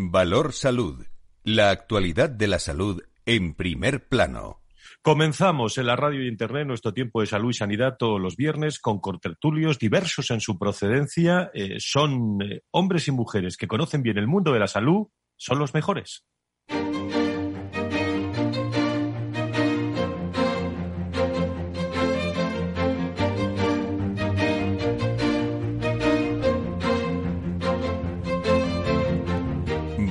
Valor Salud. La actualidad de la salud en primer plano. Comenzamos en la radio y internet nuestro tiempo de salud y sanidad todos los viernes con cortertulios diversos en su procedencia. Eh, son eh, hombres y mujeres que conocen bien el mundo de la salud, son los mejores.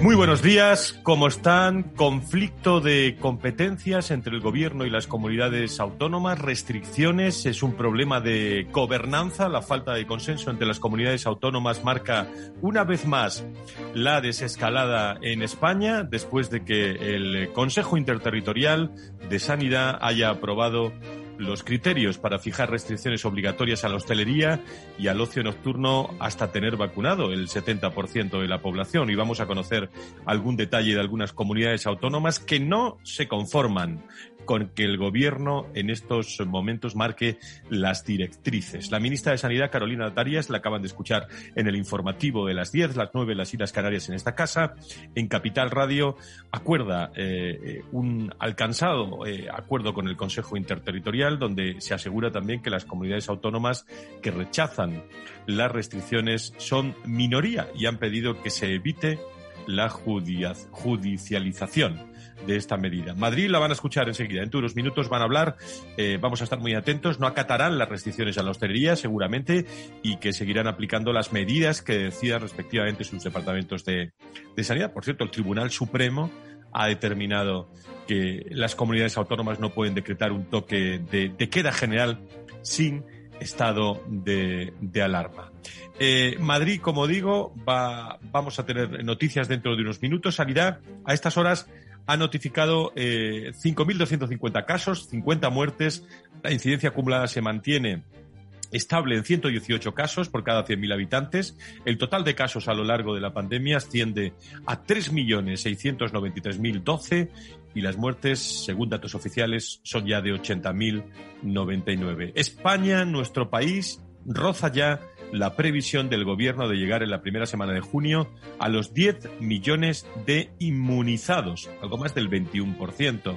Muy buenos días, ¿cómo están? Conflicto de competencias entre el gobierno y las comunidades autónomas, restricciones, es un problema de gobernanza, la falta de consenso entre las comunidades autónomas marca una vez más la desescalada en España después de que el Consejo Interterritorial de Sanidad haya aprobado los criterios para fijar restricciones obligatorias a la hostelería y al ocio nocturno hasta tener vacunado el 70% de la población. Y vamos a conocer algún detalle de algunas comunidades autónomas que no se conforman con que el gobierno en estos momentos marque las directrices. La ministra de Sanidad, Carolina Darias, la acaban de escuchar en el informativo de las 10, las 9, las Islas Canarias en esta casa. En Capital Radio acuerda eh, un alcanzado eh, acuerdo con el Consejo Interterritorial, donde se asegura también que las comunidades autónomas que rechazan las restricciones son minoría y han pedido que se evite la judicialización de esta medida. Madrid la van a escuchar enseguida. En unos minutos van a hablar, eh, vamos a estar muy atentos, no acatarán las restricciones a la hostelería seguramente y que seguirán aplicando las medidas que decidan respectivamente sus departamentos de, sanidad. Por cierto, el Tribunal Supremo ha determinado que las comunidades autónomas no pueden decretar un toque de, queda general sin estado de, alarma. Eh, Madrid, como digo, va, vamos a tener noticias dentro de unos minutos. Sanidad, a estas horas ha notificado eh, 5.250 casos, 50 muertes. La incidencia acumulada se mantiene estable en 118 casos por cada 100.000 habitantes. El total de casos a lo largo de la pandemia asciende a 3.693.012 y las muertes, según datos oficiales, son ya de 80.099. España, nuestro país, roza ya la previsión del gobierno de llegar en la primera semana de junio a los 10 millones de inmunizados, algo más del 21%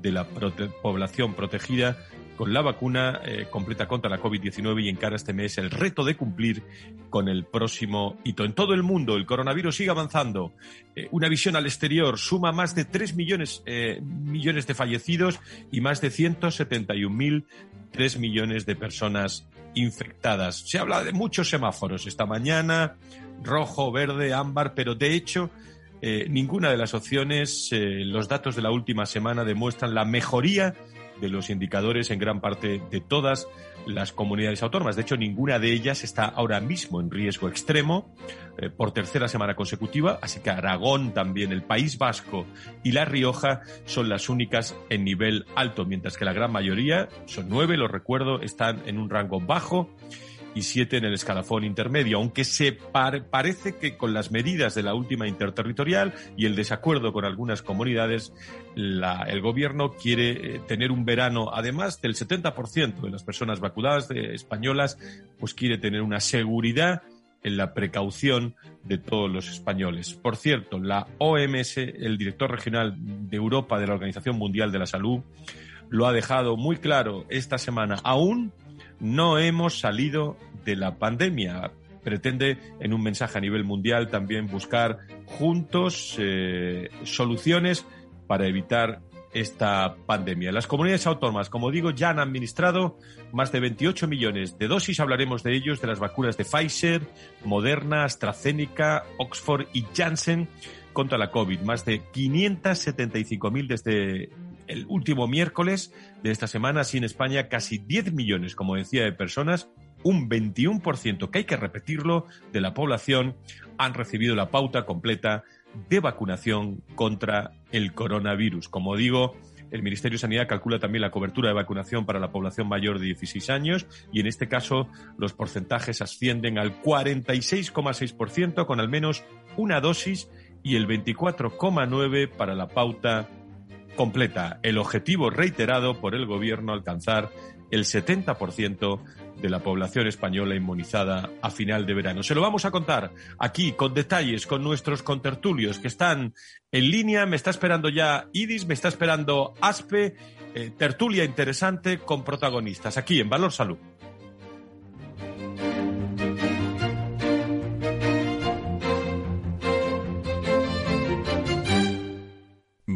de la población protegida con la vacuna eh, completa contra la COVID-19 y encara este mes el reto de cumplir con el próximo hito. En todo el mundo el coronavirus sigue avanzando. Eh, una visión al exterior suma más de 3 millones, eh, millones de fallecidos y más de 171.000 3 millones de personas infectadas. Se habla de muchos semáforos esta mañana, rojo, verde, ámbar, pero de hecho ninguna de las opciones, los datos de la última semana demuestran la mejoría de los indicadores en gran parte de todas las comunidades autónomas. De hecho, ninguna de ellas está ahora mismo en riesgo extremo eh, por tercera semana consecutiva, así que Aragón también, el País Vasco y La Rioja son las únicas en nivel alto, mientras que la gran mayoría, son nueve, lo recuerdo, están en un rango bajo y en el escalafón intermedio, aunque se parece que con las medidas de la última interterritorial y el desacuerdo con algunas comunidades, el gobierno quiere eh, tener un verano, además del 70% de las personas vacunadas españolas, pues quiere tener una seguridad en la precaución de todos los españoles. Por cierto, la OMS, el director regional de Europa de la Organización Mundial de la Salud, lo ha dejado muy claro esta semana. Aún no hemos salido de la pandemia. Pretende, en un mensaje a nivel mundial, también buscar juntos eh, soluciones para evitar esta pandemia. Las comunidades autónomas, como digo, ya han administrado más de 28 millones de dosis. Hablaremos de ellos, de las vacunas de Pfizer, Moderna, AstraZeneca, Oxford y Janssen contra la COVID. Más de 575.000 desde el último miércoles de esta semana, así en España, casi 10 millones, como decía, de personas, un 21%, que hay que repetirlo, de la población han recibido la pauta completa de vacunación contra el coronavirus. Como digo, el Ministerio de Sanidad calcula también la cobertura de vacunación para la población mayor de 16 años y en este caso los porcentajes ascienden al 46,6% con al menos una dosis y el 24,9% para la pauta completa el objetivo reiterado por el gobierno alcanzar el 70% de la población española inmunizada a final de verano. Se lo vamos a contar aquí con detalles con nuestros contertulios que están en línea. Me está esperando ya Idis, me está esperando Aspe, eh, tertulia interesante con protagonistas aquí en Valor Salud.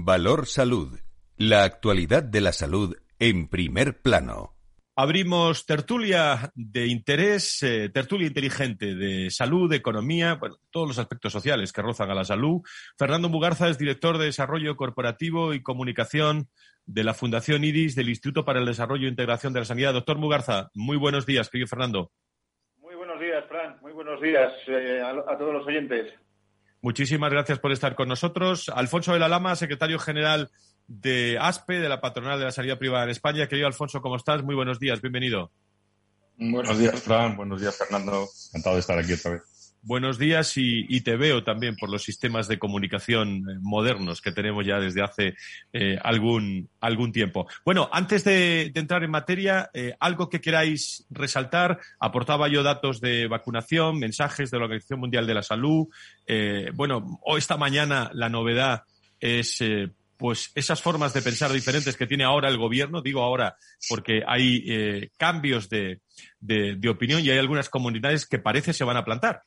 Valor Salud. La actualidad de la salud en primer plano. Abrimos tertulia de interés, eh, tertulia inteligente de salud, economía, bueno, todos los aspectos sociales que rozan a la salud. Fernando Mugarza es director de Desarrollo Corporativo y Comunicación de la Fundación IDIS del Instituto para el Desarrollo e Integración de la Sanidad. Doctor Mugarza, muy buenos días, querido Fernando. Muy buenos días, Fran. Muy buenos días eh, a, todos los oyentes. Muchísimas gracias por estar con nosotros. Alfonso de la Lama, secretario general de ASPE, de la Patronal de la Sanidad Privada en España. Querido Alfonso, ¿cómo estás? Muy buenos días, bienvenido. Buenos días, Fran. Buenos días, Fernando. Encantado de estar aquí otra vez. Buenos días y, te veo también por los sistemas de comunicación eh, modernos que tenemos ya desde hace eh, algún, algún tiempo. Bueno, antes de, entrar en materia, eh, algo que queráis resaltar. Aportaba yo datos de vacunación, mensajes de la Organización Mundial de la Salud. bueno, hoy esta mañana la novedad es pues esas formas de pensar diferentes que tiene ahora el gobierno, digo ahora porque hay eh, cambios de, de, opinión y hay algunas comunidades que parece se van a plantar.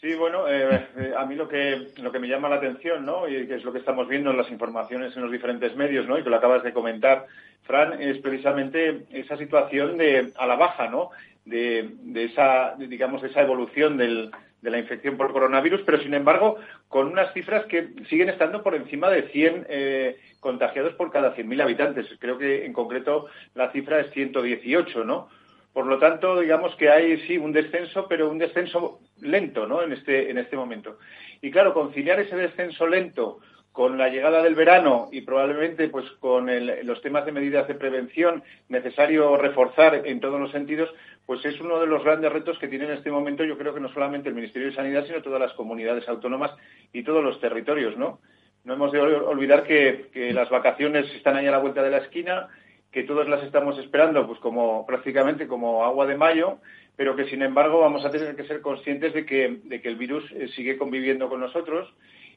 Sí, bueno, eh, eh, a mí lo que, lo que me llama la atención, ¿no? Y que es lo que estamos viendo en las informaciones en los diferentes medios, ¿no? Y que lo acabas de comentar, Fran, es precisamente esa situación de a la baja, ¿no? De, de esa, digamos, esa evolución del, de la infección por coronavirus, pero sin embargo con unas cifras que siguen estando por encima de 100 eh, contagiados por cada 100.000 habitantes. Creo que en concreto la cifra es 118, ¿no? Por lo tanto, digamos que hay sí un descenso, pero un descenso lento, ¿no? En este en este momento. Y claro, conciliar ese descenso lento con la llegada del verano y probablemente pues con los temas de medidas de prevención necesario reforzar en todos los sentidos, pues es uno de los grandes retos que tiene en este momento, yo creo que no solamente el Ministerio de Sanidad, sino todas las comunidades autónomas y todos los territorios, ¿no? No hemos de olvidar que, las vacaciones están ahí a la vuelta de la esquina, que todos las estamos esperando, pues como prácticamente como agua de mayo, pero que sin embargo vamos a tener que ser conscientes de que, de que el virus eh, sigue conviviendo con nosotros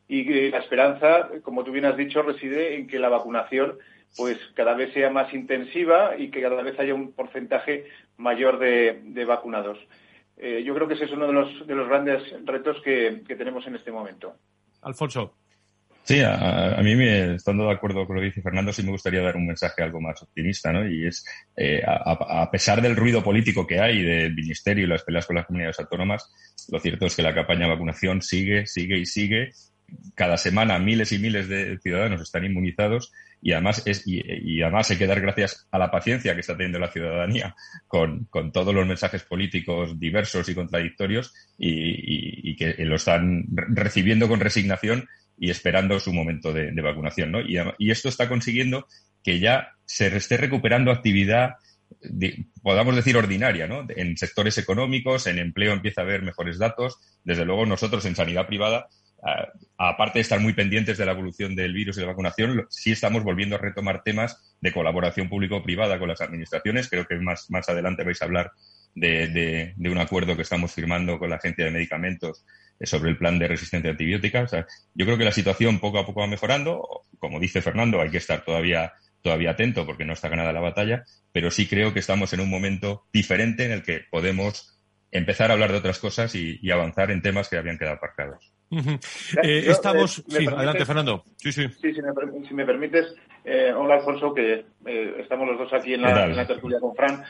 y la esperanza, como tú bien has dicho, reside en que la vacunación pues cada vez sea más intensiva y que cada vez haya un porcentaje mayor de, vacunados. Eh, yo creo que ese es uno de los, de los grandes retos que, tenemos en este momento. Alfonso. Sí, a, mí, me, estando de acuerdo con lo que dice Fernando, sí me gustaría dar un mensaje algo más optimista, ¿no? Y es, eh, a, pesar del ruido político que hay del Ministerio y las peleas con las comunidades autónomas, lo cierto es que la campaña de vacunación sigue, sigue y sigue cada semana miles y miles de ciudadanos están inmunizados y además es y, además hay que dar gracias a la paciencia que está teniendo la ciudadanía con, todos los mensajes políticos diversos y contradictorios y, que lo están recibiendo con resignación y esperando su momento de, vacunación, ¿no? Y, esto está consiguiendo que ya se esté recuperando actividad podamos decir ordinaria, ¿no? En sectores económicos, en empleo empieza a haber mejores datos. Desde luego nosotros en sanidad privada aparte de estar muy pendientes de la evolución del virus y de la vacunación, sí estamos volviendo a retomar temas de colaboración público-privada con las administraciones. Creo que más, más adelante vais a hablar de, un acuerdo que estamos firmando con la Agencia de Medicamentos sobre el plan de resistencia antibiótica. yo creo que la situación poco a poco va mejorando. Como dice Fernando, hay que estar todavía, todavía atento porque no está ganada la batalla, pero sí creo que estamos en un momento diferente en el que podemos empezar a hablar de otras cosas y avanzar en temas que habían quedado aparcados. Eh, estamos. Eh, sí, adelante, Fernando. Sí, sí. sí si, me, permites, eh, hola Alfonso, que estamos los dos aquí en la, tertulia con Fran.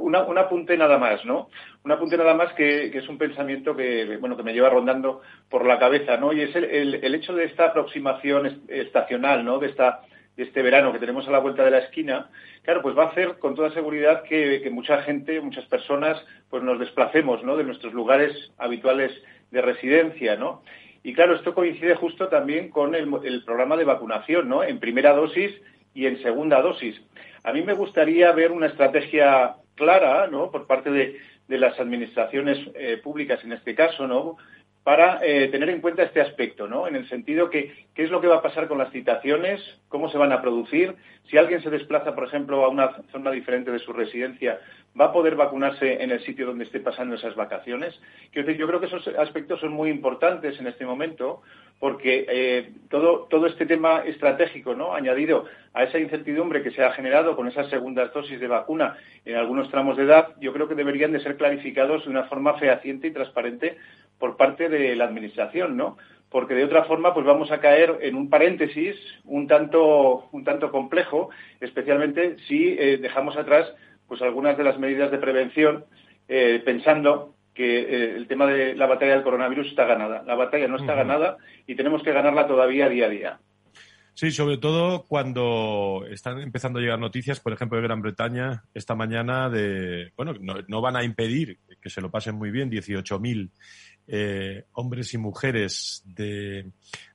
una, un apunte nada más, ¿no? Un apunte nada más que, es un pensamiento que, bueno, que me lleva rondando por la cabeza, ¿no? Y es el, el, hecho de esta aproximación estacional, ¿no? De esta de este verano que tenemos a la vuelta de la esquina, claro, pues va a hacer con toda seguridad que, que mucha gente, muchas personas, pues nos desplacemos, ¿no? De nuestros lugares habituales de residencia, ¿no? Y claro, esto coincide justo también con el, programa de vacunación, ¿no? En primera dosis y en segunda dosis. A mí me gustaría ver una estrategia clara, ¿no? Por parte de, las administraciones eh, públicas en este caso, ¿no? Para eh, tener en cuenta este aspecto, ¿no? En el sentido que qué es lo que va a pasar con las citaciones, cómo se van a producir, si alguien se desplaza, por ejemplo, a una zona diferente de su residencia, va a poder vacunarse en el sitio donde esté pasando esas vacaciones. Yo creo que esos aspectos son muy importantes en este momento porque eh, todo, todo este tema estratégico, ¿no? añadido a esa incertidumbre que se ha generado con esas segundas dosis de vacuna en algunos tramos de edad, yo creo que deberían de ser clarificados de una forma fehaciente y transparente por parte de la Administración, ¿no? Porque de otra forma, pues vamos a caer en un paréntesis un tanto, un tanto complejo, especialmente si eh, dejamos atrás pues algunas de las medidas de prevención, eh, pensando que eh, el tema de la batalla del coronavirus está ganada. La batalla no está ganada y tenemos que ganarla todavía día a día. Sí, sobre todo cuando están empezando a llegar noticias, por ejemplo, de Gran Bretaña esta mañana de, bueno, no, no van a impedir que se lo pasen muy bien 18.000 eh, hombres y mujeres de,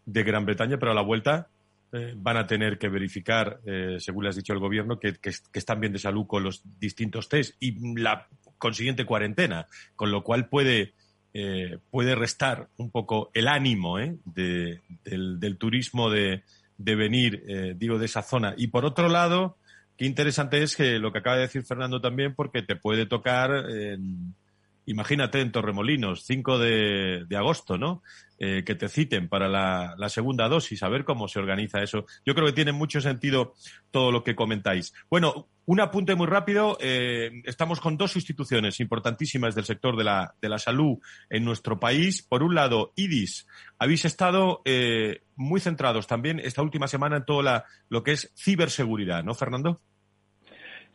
de, Gran Bretaña, pero a la vuelta eh, van a tener que verificar, eh, según le has dicho el gobierno, que, que, que, están bien de salud con los distintos test y la consiguiente cuarentena, con lo cual puede, eh, puede restar un poco el ánimo de, del, del, turismo de, de venir, digo, de esa zona. Y por otro lado, qué interesante es que lo que acaba de decir Fernando también, porque te puede tocar en imagínate en Torremolinos, 5 de, de agosto, ¿no? Eh, que te citen para la, la, segunda dosis, a ver cómo se organiza eso. Yo creo que tiene mucho sentido todo lo que comentáis. Bueno, un apunte muy rápido. Eh, estamos con dos instituciones importantísimas del sector de la, de la salud en nuestro país. Por un lado, IDIS. Habéis estado eh, muy centrados también esta última semana en todo la, lo que es ciberseguridad, ¿no, Fernando?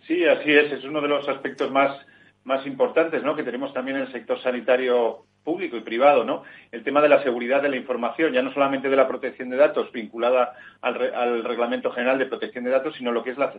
Sí, así es. Es uno de los aspectos más más importantes, ¿no? Que tenemos también en el sector sanitario público y privado, ¿no? El tema de la seguridad de la información, ya no solamente de la protección de datos vinculada al, re, al Reglamento General de Protección de Datos, sino lo que es la,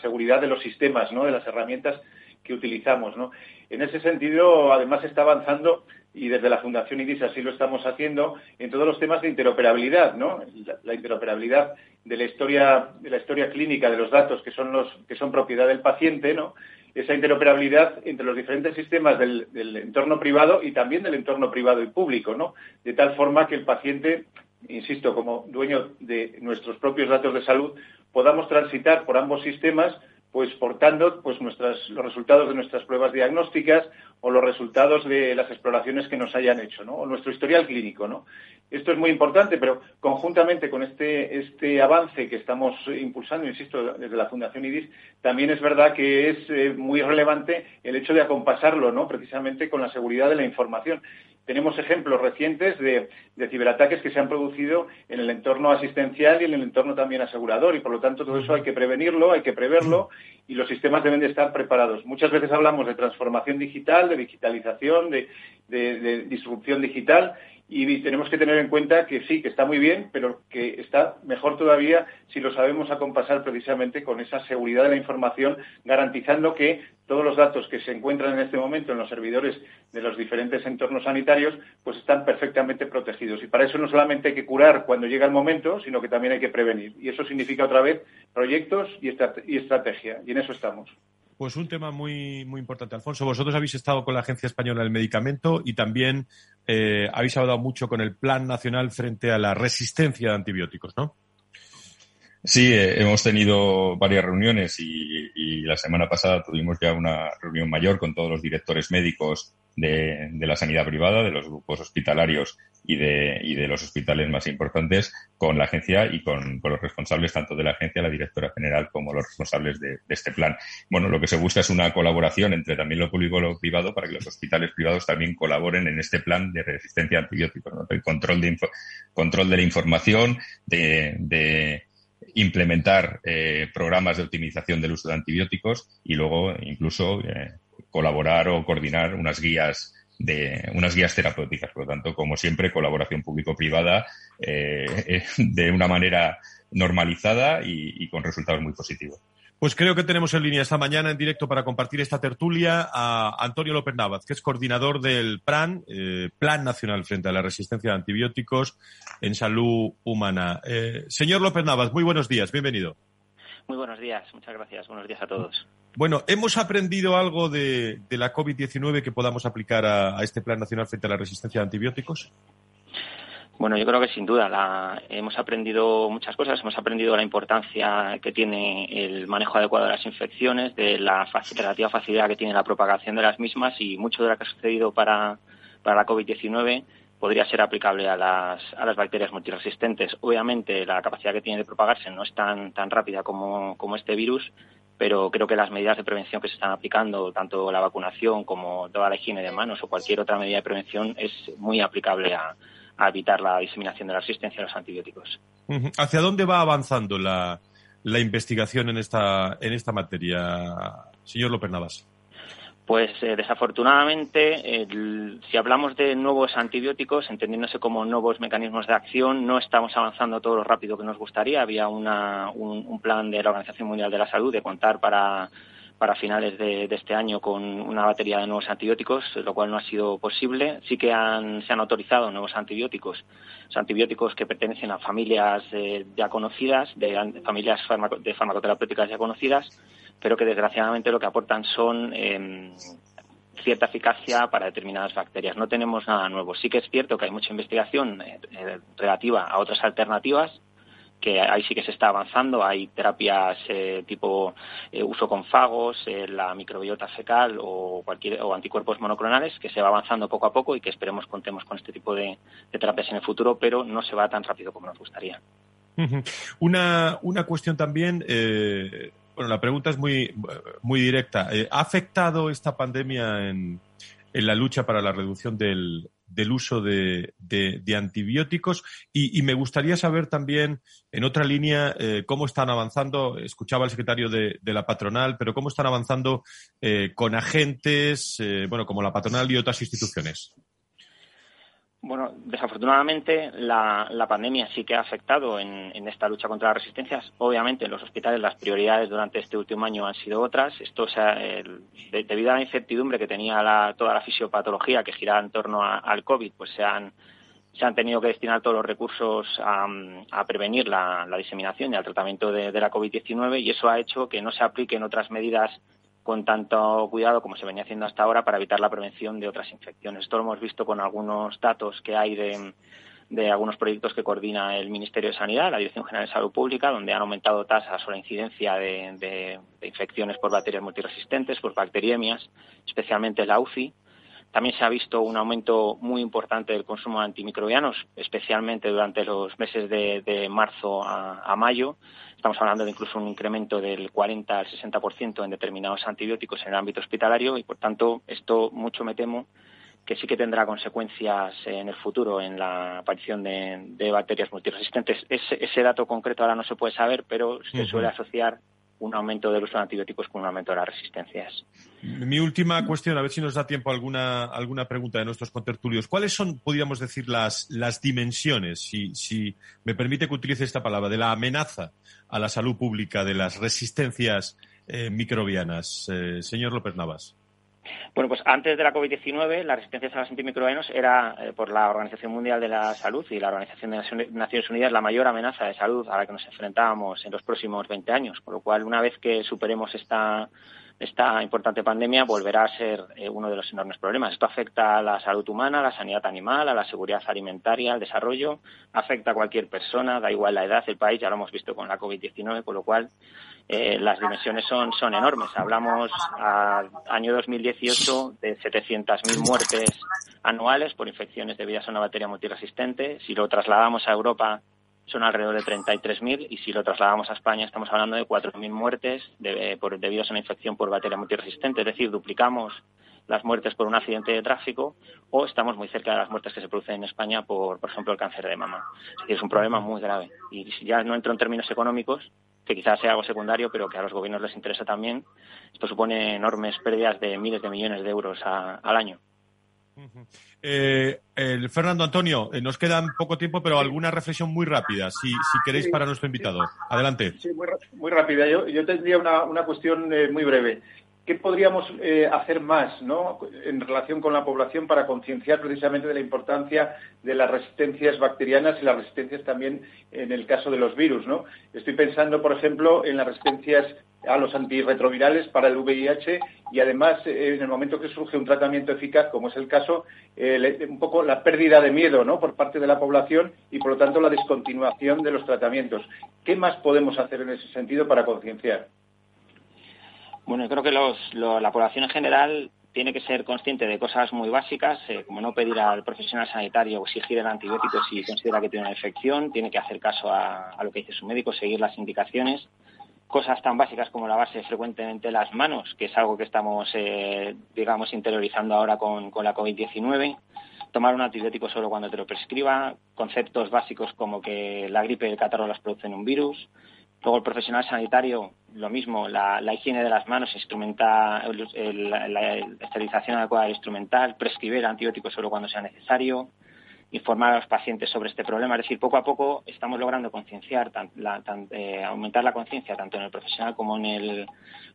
seguridad de los sistemas, ¿no? De las herramientas que utilizamos, ¿no? En ese sentido, además, está avanzando y desde la Fundación IDIS así lo estamos haciendo en todos los temas de interoperabilidad, ¿no? La, la, interoperabilidad de la historia de la historia clínica de los datos que son los que son propiedad del paciente, ¿no? Esa interoperabilidad entre los diferentes sistemas del, entorno privado y también del entorno privado y público, ¿no? De tal forma que el paciente, insisto, como dueño de nuestros propios datos de salud, podamos transitar por ambos sistemas pues portando pues nuestras, los resultados de nuestras pruebas diagnósticas o los resultados de las exploraciones que nos hayan hecho, ¿no? O nuestro historial clínico, ¿no? Esto es muy importante, pero conjuntamente con este, este avance que estamos impulsando, insisto, desde la Fundación IDIS, también es verdad que es eh, muy relevante el hecho de acompasarlo, ¿no? Precisamente con la seguridad de la información tenemos ejemplos recientes de, de, ciberataques que se han producido en el entorno asistencial y en el entorno también asegurador y por lo tanto todo eso hay que prevenirlo, hay que preverlo y los sistemas deben de estar preparados. Muchas veces hablamos de transformación digital, de digitalización, de, de, de disrupción digital y tenemos que tener en cuenta que sí, que está muy bien, pero que está mejor todavía si lo sabemos acompasar precisamente con esa seguridad de la información, garantizando que todos los datos que se encuentran en este momento en los servidores de los diferentes entornos sanitarios, pues están perfectamente protegidos. Y para eso no solamente hay que curar cuando llega el momento, sino que también hay que prevenir. Y eso significa otra vez proyectos y, estrategia. Y en eso estamos. Pues un tema muy, muy importante, Alfonso. Vosotros habéis estado con la Agencia Española del Medicamento y también eh, habéis hablado mucho con el Plan Nacional frente a la resistencia de antibióticos, ¿no? Sí, eh, hemos tenido varias reuniones y, la semana pasada tuvimos ya una reunión mayor con todos los directores médicos de, la sanidad privada, de los grupos hospitalarios y de, y de, los hospitales más importantes con la agencia y con, los responsables tanto de la agencia, la directora general, como los responsables de, este plan. Bueno, lo que se busca es una colaboración entre también lo público y lo privado para que los hospitales privados también colaboren en este plan de resistencia a antibióticos, ¿no? el control de, control de la información, de implementar eh, programas de optimización del uso de antibióticos y luego incluso eh, colaborar o coordinar unas guías de unas guías terapéuticas. Por lo tanto, como siempre, colaboración público-privada eh, de una manera normalizada y, y con resultados muy positivos. Pues creo que tenemos en línea esta mañana en directo para compartir esta tertulia a Antonio López Navas, que es coordinador del PRAN, eh, Plan Nacional frente a la Resistencia a Antibióticos en Salud Humana. Eh, señor López Navas, muy buenos días, bienvenido. Muy buenos días, muchas gracias. Buenos días a todos. Bueno, ¿hemos aprendido algo de, la COVID-19 que podamos aplicar a, este Plan Nacional frente a la resistencia a antibióticos? Bueno, yo creo que sin duda hemos aprendido muchas cosas. Hemos aprendido la importancia que tiene el manejo adecuado de las infecciones, de la relativa facilidad que tiene la propagación de las mismas y mucho de lo que ha sucedido para, para la COVID-19 podría ser aplicable a las, a las bacterias multiresistentes. Obviamente, la capacidad que tiene de propagarse no es tan, tan rápida como, como este virus, pero creo que las medidas de prevención que se están aplicando, tanto la vacunación como toda la higiene de manos o cualquier otra medida de prevención, es muy aplicable a, evitar la diseminación de la resistencia a los antibióticos. ¿Hacia dónde va avanzando la, la investigación en esta, en esta materia, señor López Navas? Pues eh, desafortunadamente, si hablamos de nuevos antibióticos, entendiéndose como nuevos mecanismos de acción, no estamos avanzando todo lo rápido que nos gustaría. Había un, plan de la Organización Mundial de la Salud de contar para, para finales de, este año con una batería de nuevos antibióticos, lo cual no ha sido posible. Sí que se han autorizado nuevos antibióticos, antibióticos que pertenecen a familias eh, ya conocidas, de familias de farmacoterapéuticas ya conocidas pero que desgraciadamente lo que aportan son em, cierta eficacia para determinadas bacterias. No tenemos nada nuevo. Sí que es cierto que hay mucha investigación eh, eh, relativa a otras alternativas que ahí sí que se está avanzando. Hay terapias eh, tipo uso con fagos, la microbiota fecal o cualquier o anticuerpos monoclonales que se va avanzando poco a poco y que esperemos contemos con este tipo de, terapias en el futuro, pero no se va tan rápido como nos gustaría. Una, una cuestión también, bueno, la pregunta es muy, muy directa. Eh, ¿Ha afectado esta pandemia en, en la lucha para la reducción del, del uso de, de, antibióticos y, me gustaría saber también, en otra línea, eh, cómo están avanzando, escuchaba al secretario de, la patronal, pero cómo están avanzando eh, con agentes, bueno, como la patronal y otras instituciones. Bueno, desafortunadamente la, pandemia sí que ha afectado en, esta lucha contra las resistencias. Obviamente en los hospitales las prioridades durante este último año han sido otras. Esto debido a la incertidumbre que tenía toda la fisiopatología que giraba en torno al COVID, pues se han, tenido que destinar todos los recursos a, prevenir la, diseminación y al tratamiento de la COVID-19 y eso ha hecho que no se apliquen otras medidas con tanto cuidado como se venía haciendo hasta ahora para evitar la prevención de otras infecciones. Esto lo hemos visto con algunos datos que hay de, algunos proyectos que coordina el Ministerio de Sanidad, la Dirección General de Salud Pública, donde han aumentado tasas o la incidencia de, infecciones por bacterias multiresistentes, por bacteriemias, especialmente la UCI. También se ha visto un aumento muy importante del consumo de antimicrobianos, especialmente durante los meses de, marzo a mayo, Estamos hablando de incluso un incremento del 40 al 60% en determinados antibióticos en el ámbito hospitalario y, por tanto, esto mucho me temo que sí que tendrá consecuencias en el futuro en la aparición de, bacterias multiresistentes. Ese, dato concreto ahora no se puede saber, pero se suele asociar un aumento del uso de antibióticos con un aumento de las resistencias. Mi última cuestión, a ver si nos da tiempo alguna, alguna pregunta de nuestros contertulios. ¿Cuáles son, podríamos decir, las, las dimensiones, si, si me permite que utilice esta palabra, de la amenaza a la salud pública de las resistencias eh, microbianas? Eh, señor López Navas. Bueno, pues antes de la COVID-19, la resistencia a los antimicrobianos era, eh, por la Organización Mundial de la Salud y la Organización de Naciones Unidas, la mayor amenaza de salud a la que nos enfrentábamos en los próximos 20 años. Por lo cual, una vez que superemos esta, esta importante pandemia, volverá a ser eh, uno de los enormes problemas. Esto afecta a la salud humana, a la sanidad animal, a la seguridad alimentaria, al desarrollo, afecta a cualquier persona, da igual la edad, el país, ya lo hemos visto con la COVID-19, con lo cual eh, las dimensiones son, son enormes. Hablamos al año 2018 de 700.000 muertes anuales por infecciones debidas a una bacteria multiresistente. Si lo trasladamos a Europa, son alrededor de 33.000 y si lo trasladamos a España estamos hablando de 4.000 muertes de, por, debidas a una infección por bacteria multiresistente. Es decir, duplicamos las muertes por un accidente de tráfico o estamos muy cerca de las muertes que se producen en España por, por ejemplo, el cáncer de mama. Es es un problema muy grave. Y si ya no entro en términos económicos, que quizás sea algo secundario, pero que a los gobiernos les interesa también. Esto supone enormes pérdidas de miles de millones de euros al año. Eh, el Fernando Antonio, eh, nos queda poco tiempo, pero alguna reflexión muy rápida, si, si queréis, para nuestro invitado. Adelante. Sí, muy, muy rápida. Yo, yo tendría una, una cuestión eh, muy breve. ¿Qué podríamos eh, hacer más ¿no? en relación con la población para concienciar precisamente de la importancia de las resistencias bacterianas y las resistencias también en el caso de los virus? ¿no? Estoy pensando, por ejemplo, en las resistencias a los antirretrovirales para el VIH y además eh, en el momento que surge un tratamiento eficaz, como es el caso, eh, un poco la pérdida de miedo ¿no? por parte de la población y por lo tanto la descontinuación de los tratamientos. ¿Qué más podemos hacer en ese sentido para concienciar? Bueno, creo que la población en general tiene que ser consciente de cosas muy básicas, eh, como no pedir al profesional sanitario o exigir el antibiótico si considera que tiene una infección, tiene que hacer caso a, lo que dice su médico, seguir las indicaciones. Cosas tan básicas como lavarse frecuentemente las manos, que es algo que estamos, eh, digamos, interiorizando ahora con, con la COVID-19. Tomar un antibiótico solo cuando te lo prescriba. Conceptos básicos como que la gripe y el catarro las producen un virus Luego el profesional sanitario, lo mismo, la, higiene de las manos, instrumental, la, esterilización adecuada del instrumental, prescribir antibióticos solo cuando sea necesario, informar a los pacientes sobre este problema. Es decir, poco a poco estamos logrando concienciar, eh, aumentar la conciencia tanto en el profesional como en, el,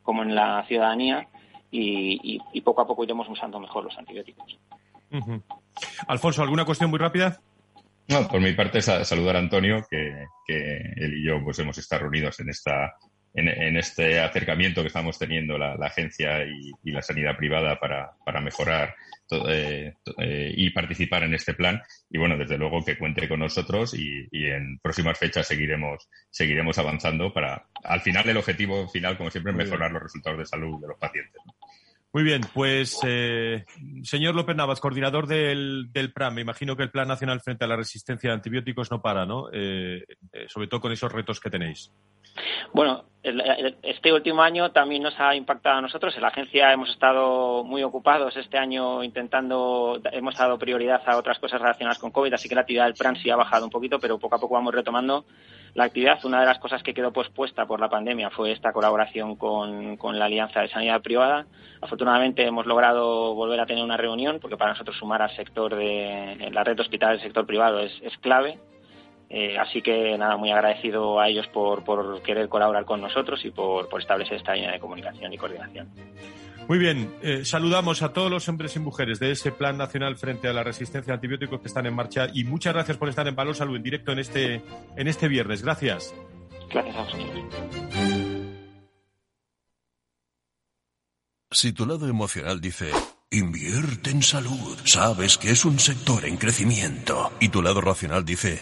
como en la ciudadanía y, poco a poco iremos usando mejor los antibióticos. Alfonso, ¿alguna cuestión muy rápida? No, por mi parte, saludar a Antonio, que, él y yo pues hemos estado reunidos en esta en, este acercamiento que estamos teniendo la, agencia y, la sanidad privada para, para mejorar eh, eh, y participar en este plan. Y bueno, desde luego que cuente con nosotros y, en próximas fechas seguiremos, seguiremos avanzando para, al final, el objetivo final, como siempre, mejorar los resultados de salud de los pacientes. Muy bien, pues eh, señor López Navas, coordinador del, del, PRAM, me imagino que el Plan Nacional frente a la resistencia a antibióticos no para, ¿no? Eh, eh, sobre todo con esos retos que tenéis. Bueno, este último año también nos ha impactado a nosotros. En la agencia hemos estado muy ocupados este año intentando, hemos dado prioridad a otras cosas relacionadas con COVID, así que la actividad del PRAM sí ha bajado un poquito, pero poco a poco vamos retomando la actividad. Una de las cosas que quedó pospuesta por la pandemia fue esta colaboración con, la Alianza de Sanidad Privada. Afortunadamente hemos logrado volver a tener una reunión porque para nosotros sumar al sector de la red hospital del sector privado es, clave. Eh, así que nada, muy agradecido a ellos por, querer colaborar con nosotros y por, por establecer esta línea de comunicación y coordinación. Muy bien, eh, saludamos a todos los hombres y mujeres de ese Plan Nacional frente a la resistencia a antibióticos que están en marcha y muchas gracias por estar en Valor Salud en directo en este, en este viernes. Gracias. Gracias a vosotros. Si tu lado emocional dice, invierte en salud, sabes que es un sector en crecimiento, y tu lado racional dice,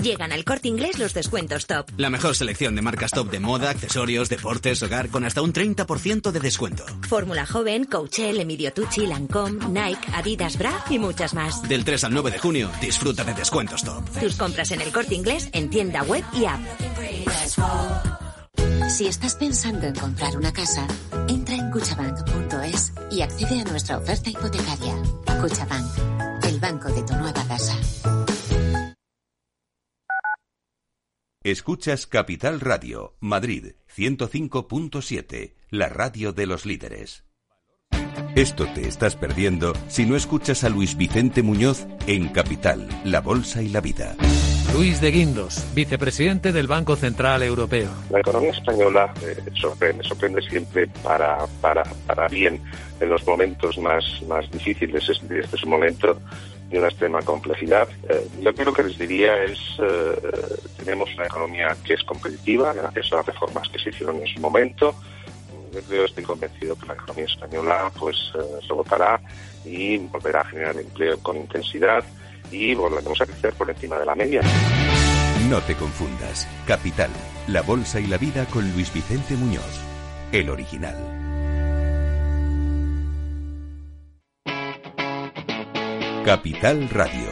Llegan al corte inglés los descuentos top. La mejor selección de marcas top de moda, accesorios, deportes, hogar, con hasta un 30% de descuento. Fórmula Joven, Coachel, Emilio Tucci, Lancome, Nike, Adidas Bra y muchas más. Del 3 al 9 de junio, disfruta de descuentos top. Tus compras en el corte inglés en tienda web y app. Si estás pensando en comprar una casa, entra en cuchabank.es y accede a nuestra oferta hipotecaria. Cuchabank, el banco de tu nueva casa. Escuchas Capital Radio, Madrid 105.7, la radio de los líderes. Esto te estás perdiendo si no escuchas a Luis Vicente Muñoz en Capital, La Bolsa y la Vida. Luis de Guindos, vicepresidente del Banco Central Europeo. La economía española eh, sorprende, sorprende siempre para, para, para bien en los momentos más, más difíciles. Este, este es un momento de una extrema complejidad. Eh, yo creo que les diría es, eh, tenemos una economía que es competitiva gracias a las reformas que se hicieron en su momento. Yo creo, estoy convencido que la economía española pues eh, rebotará y volverá a generar empleo con intensidad y volvemos a crecer por encima de la media. No te confundas. Capital, la bolsa y la vida con Luis Vicente Muñoz, el original. Capital Radio.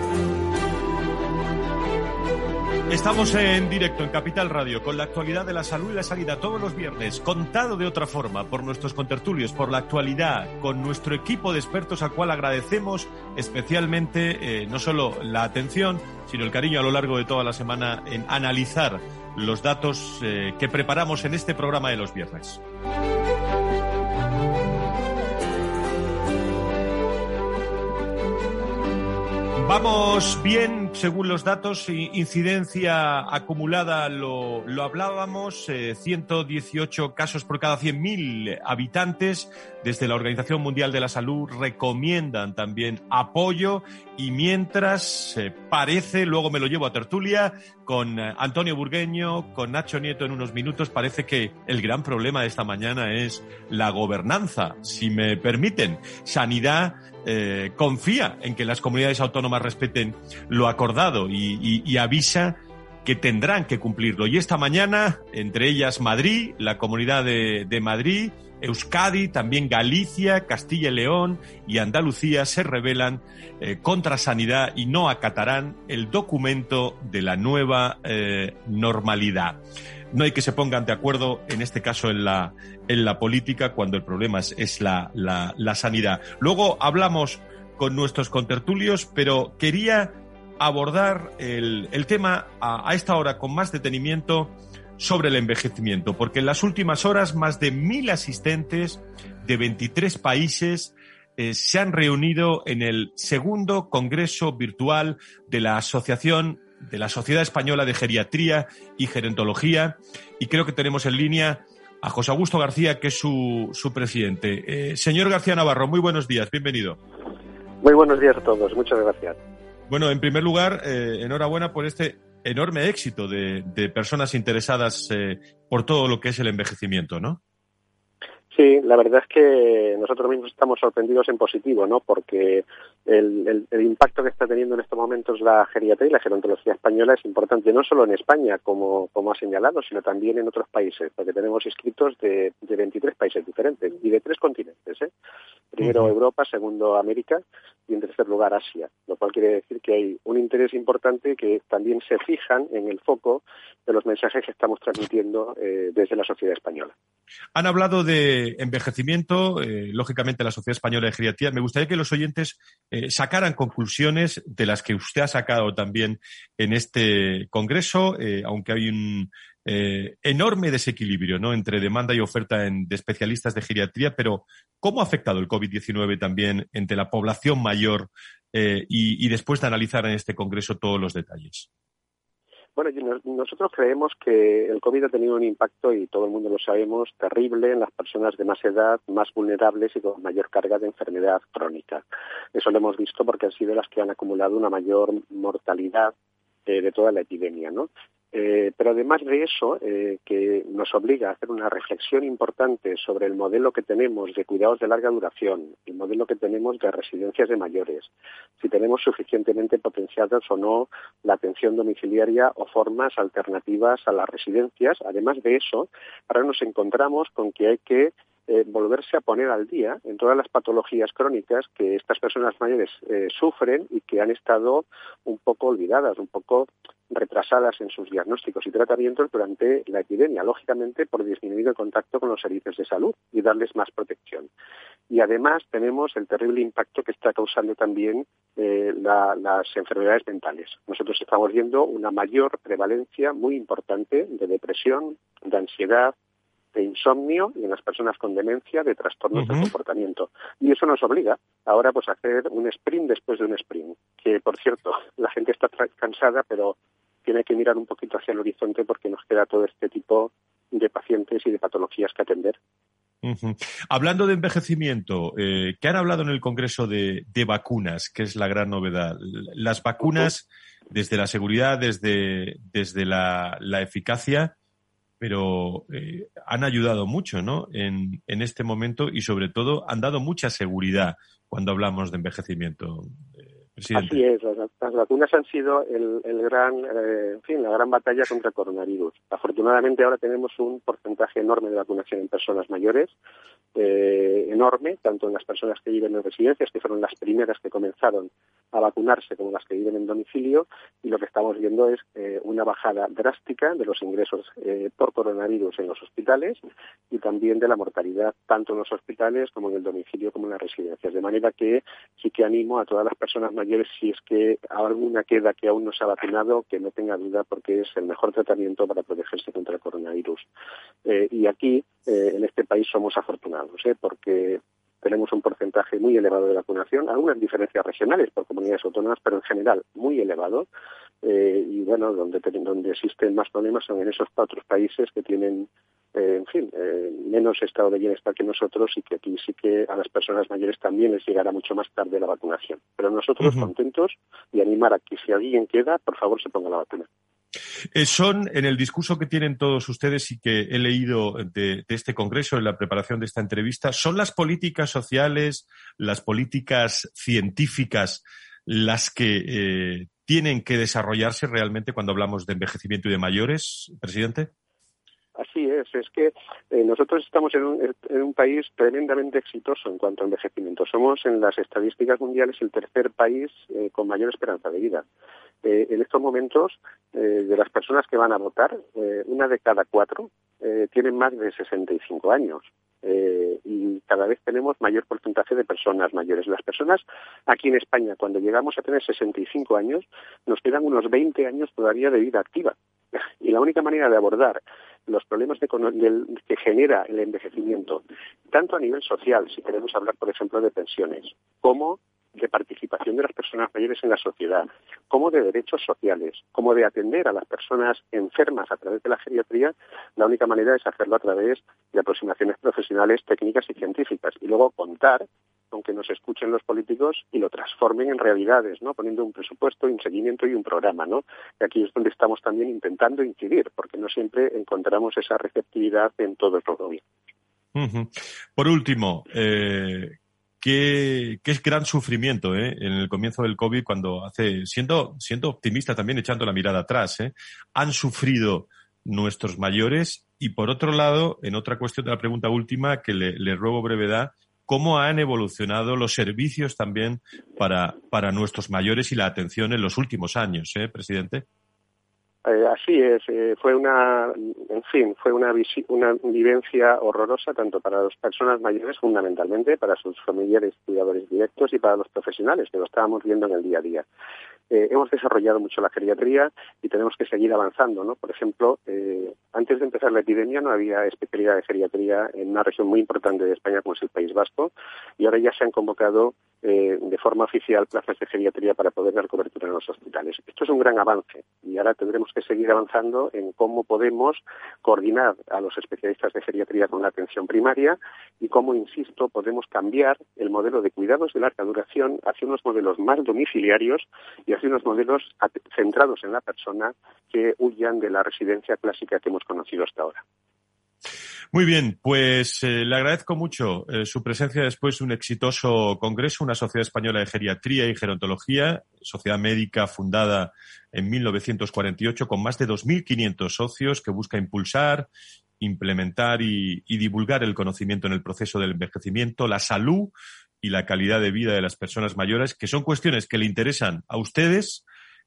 Estamos en directo en Capital Radio con la actualidad de la salud y la sanidad todos los viernes, contado de otra forma por nuestros contertulios, por la actualidad, con nuestro equipo de expertos al cual agradecemos especialmente eh, no solo la atención, sino el cariño a lo largo de toda la semana en analizar los datos eh, que preparamos en este programa de los viernes. Vamos bien, según los datos, incidencia acumulada lo, hablábamos, 118 eh, casos por cada 100.000 habitantes. Desde la Organización Mundial de la Salud recomiendan también apoyo y mientras eh, parece, luego me lo llevo a tertulia, con eh, Antonio Burgueño, con Nacho Nieto en unos minutos, parece que el gran problema de esta mañana es la gobernanza, si me permiten. Sanidad eh, confía en que las comunidades autónomas respeten lo acordado y, avisa que tendrán que cumplirlo. Y esta mañana, entre ellas Madrid, la Comunidad de, Madrid, Euskadi, también Galicia, Castilla y León y Andalucía se rebelan eh, contra sanidad y no acatarán el documento de la nueva eh, normalidad no hay que se pongan de acuerdo, en este caso en la, en la política, cuando el problema es, la, la, sanidad. Luego hablamos con nuestros contertulios, pero quería abordar el, el tema a, a, esta hora con más detenimiento sobre el envejecimiento, porque en las últimas horas más de mil asistentes de 23 países eh, se han reunido en el segundo Congreso Virtual de la Asociación de la Sociedad Española de Geriatría y Gerontología. Y creo que tenemos en línea a José Augusto García, que es su, su presidente. Eh, señor García Navarro, muy buenos días, bienvenido. Muy buenos días a todos, muchas gracias. Bueno, en primer lugar, eh, enhorabuena por este enorme éxito de, personas interesadas eh, por todo lo que es el envejecimiento, ¿no? Sí, la verdad es que nosotros mismos estamos sorprendidos en positivo, ¿no? Porque el, impacto que está teniendo en estos momentos la geriatría y la gerontología española es importante no solo en España, como, como ha señalado, sino también en otros países, porque tenemos inscritos de, de 23 países diferentes y de tres continentes. ¿eh? Primero Europa, segundo América y en tercer lugar Asia, lo cual quiere decir que hay un interés importante que también se fijan en el foco de los mensajes que estamos transmitiendo eh, desde la sociedad española. Han hablado de envejecimiento, eh, lógicamente la Sociedad Española de Geriatría. Me gustaría que los oyentes eh, sacaran conclusiones de las que usted ha sacado también en este congreso, eh, aunque hay un enorme desequilibrio entre demanda y oferta de especialistas de geriatría, pero ¿cómo ha afectado el COVID-19 también entre la población mayor y después de analizar en este congreso todos los detalles? Bueno, nosotros creemos que el COVID ha tenido un impacto, y todo el mundo lo sabemos, terrible en las personas de más edad, más vulnerables y con mayor carga de enfermedad crónica. Eso lo hemos visto porque han sido las que han acumulado una mayor mortalidad eh, de toda la epidemia, ¿no? Eh, pero además de eso, eh, que nos obliga a hacer una reflexión importante sobre el modelo que tenemos de cuidados de larga duración, el modelo que tenemos de residencias de mayores, si tenemos suficientemente potenciadas o no la atención domiciliaria o formas alternativas a las residencias. Además de eso, ahora nos encontramos con que hay que eh, volverse a poner al día en todas las patologías crónicas que estas personas mayores eh, sufren y que han estado un poco olvidadas, un poco retrasadas en sus diagnósticos y tratamientos durante la epidemia, lógicamente por disminuir el contacto con los servicios de salud y darles más protección. Y además tenemos el terrible impacto que está causando también eh, las enfermedades mentales. Nosotros estamos viendo una mayor prevalencia muy importante de depresión, de ansiedad, de insomnio y en las personas con demencia de trastornos del comportamiento. Y eso nos obliga ahora pues a hacer un sprint después de un sprint, que por cierto, la gente está cansada, pero tiene que mirar un poquito hacia el horizonte porque nos queda todo este tipo de pacientes y de patologías que atender. Hablando de envejecimiento, eh, ¿qué han hablado en el Congreso de, vacunas, que es la gran novedad? Las vacunas, desde la seguridad, desde, desde la, eficacia, pero eh, han ayudado mucho ¿no? En, en, este momento y sobre todo han dado mucha seguridad cuando hablamos de envejecimiento. Eh, Así es, las, vacunas han sido el, gran, eh, en fin, la gran batalla contra el coronavirus. Afortunadamente ahora tenemos un porcentaje enorme de vacunación en personas mayores, eh, enorme, tanto en las personas que viven en residencias, que fueron las primeras que comenzaron a vacunarse, como las que viven en domicilio, y lo que estamos viendo es eh, una bajada drástica de los ingresos por coronavirus en los hospitales y también de la mortalidad, tanto en los hospitales como en el domicilio como en las residencias. De manera que sí que animo a todas las personas mayores si es que alguna queda que aún no se ha vacunado, que no tenga duda porque es el mejor tratamiento para protegerse contra el coronavirus. Eh, y aquí, eh, en este país, somos afortunados, ¿eh? porque tenemos un porcentaje muy elevado de vacunación, algunas diferencias regionales por comunidades autónomas, pero en general muy elevado. y bueno, donde, donde existen más problemas son en esos cuatro países que tienen eh, en fin, eh, menos estado de bienestar que nosotros y que aquí sí que a las personas mayores también les llegará mucho más tarde la vacunación. Pero nosotros contentos y animar a que si alguien queda, por favor se ponga la vacuna. Eh, son, en el discurso que tienen todos ustedes y que he leído de, este Congreso en la preparación de esta entrevista, ¿son las políticas sociales, las políticas científicas las que tienen que desarrollarse realmente cuando hablamos de envejecimiento y de mayores, presidente? Así es, es que eh, nosotros estamos en un, país tremendamente exitoso en cuanto a envejecimiento. Somos en las estadísticas mundiales el tercer país eh, con mayor esperanza de vida. Eh, en estos momentos, de las personas que van a votar, una de cada cuatro tienen más de 65 años. y cada vez tenemos mayor porcentaje de personas mayores. Las personas aquí en España, cuando llegamos a tener 65 años, nos quedan unos 20 años todavía de vida activa. Y la única manera de abordar los problemas que genera el envejecimiento, tanto a nivel social, si queremos hablar, por ejemplo, de pensiones, como de participación de las personas mayores en la sociedad, como de derechos sociales, como de atender a las personas enfermas a través de la geriatría, la única manera es hacerlo a través de aproximaciones profesionales, técnicas y científicas, y luego contar con que nos escuchen los políticos y lo transformen en realidades, ¿no? Poniendo un presupuesto, un seguimiento y un programa, ¿no? Y aquí es donde estamos también intentando incidir, porque no siempre encontramos esa receptividad en todos los gobiernos. Por último, eh, qué, es gran sufrimiento ¿eh? en el comienzo del COVID, cuando hace, siendo, siendo optimista también, echando la mirada atrás, ¿eh? han sufrido nuestros mayores y por otro lado, en otra cuestión de la pregunta última, que le, le ruego brevedad, cómo han evolucionado los servicios también para, para nuestros mayores y la atención en los últimos años, ¿eh, presidente? Eh, así es, eh, fue una, en fin, fue una, una vivencia horrorosa tanto para las personas mayores fundamentalmente, para sus familiares cuidadores directos y para los profesionales que lo estábamos viendo en el día a día. Eh, hemos desarrollado mucho la geriatría y tenemos que seguir avanzando, ¿no? Por ejemplo, antes de empezar la epidemia no había especialidad de geriatría en una región muy importante de España como es el País Vasco y ahora ya se han convocado de forma oficial plazas de geriatría para poder dar cobertura en los hospitales. Esto es un gran avance y ahora tendremos que seguir avanzando en cómo podemos coordinar a los especialistas de geriatría con la atención primaria y cómo, insisto, podemos cambiar el modelo de cuidados de larga duración hacia unos modelos más domiciliarios y hacia unos modelos centrados en la persona que huyan de la residencia clásica que hemos conocido hasta ahora. Muy bien, pues eh, le agradezco mucho eh, su presencia después de un exitoso congreso, una sociedad española de geriatría y gerontología, sociedad médica fundada en 1948 con más de 2.500 socios que busca impulsar, implementar y, y divulgar el conocimiento en el proceso del envejecimiento, la salud y la calidad de vida de las personas mayores, que son cuestiones que le interesan a ustedes,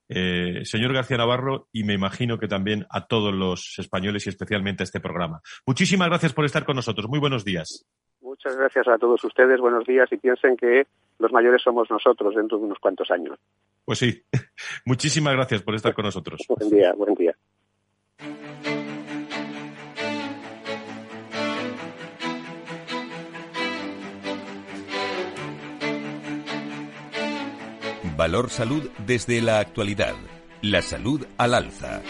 eh, señor García Navarro, y me imagino que también a todos los españoles y especialmente a este programa. Muchísimas gracias por estar con nosotros. Muy buenos días. Muchas gracias a todos ustedes. Buenos días y piensen que los mayores somos nosotros dentro de unos cuantos años. Pues sí. Muchísimas gracias por estar con nosotros. Buen día, buen día. Valor Salud desde la actualidad. La salud al alza.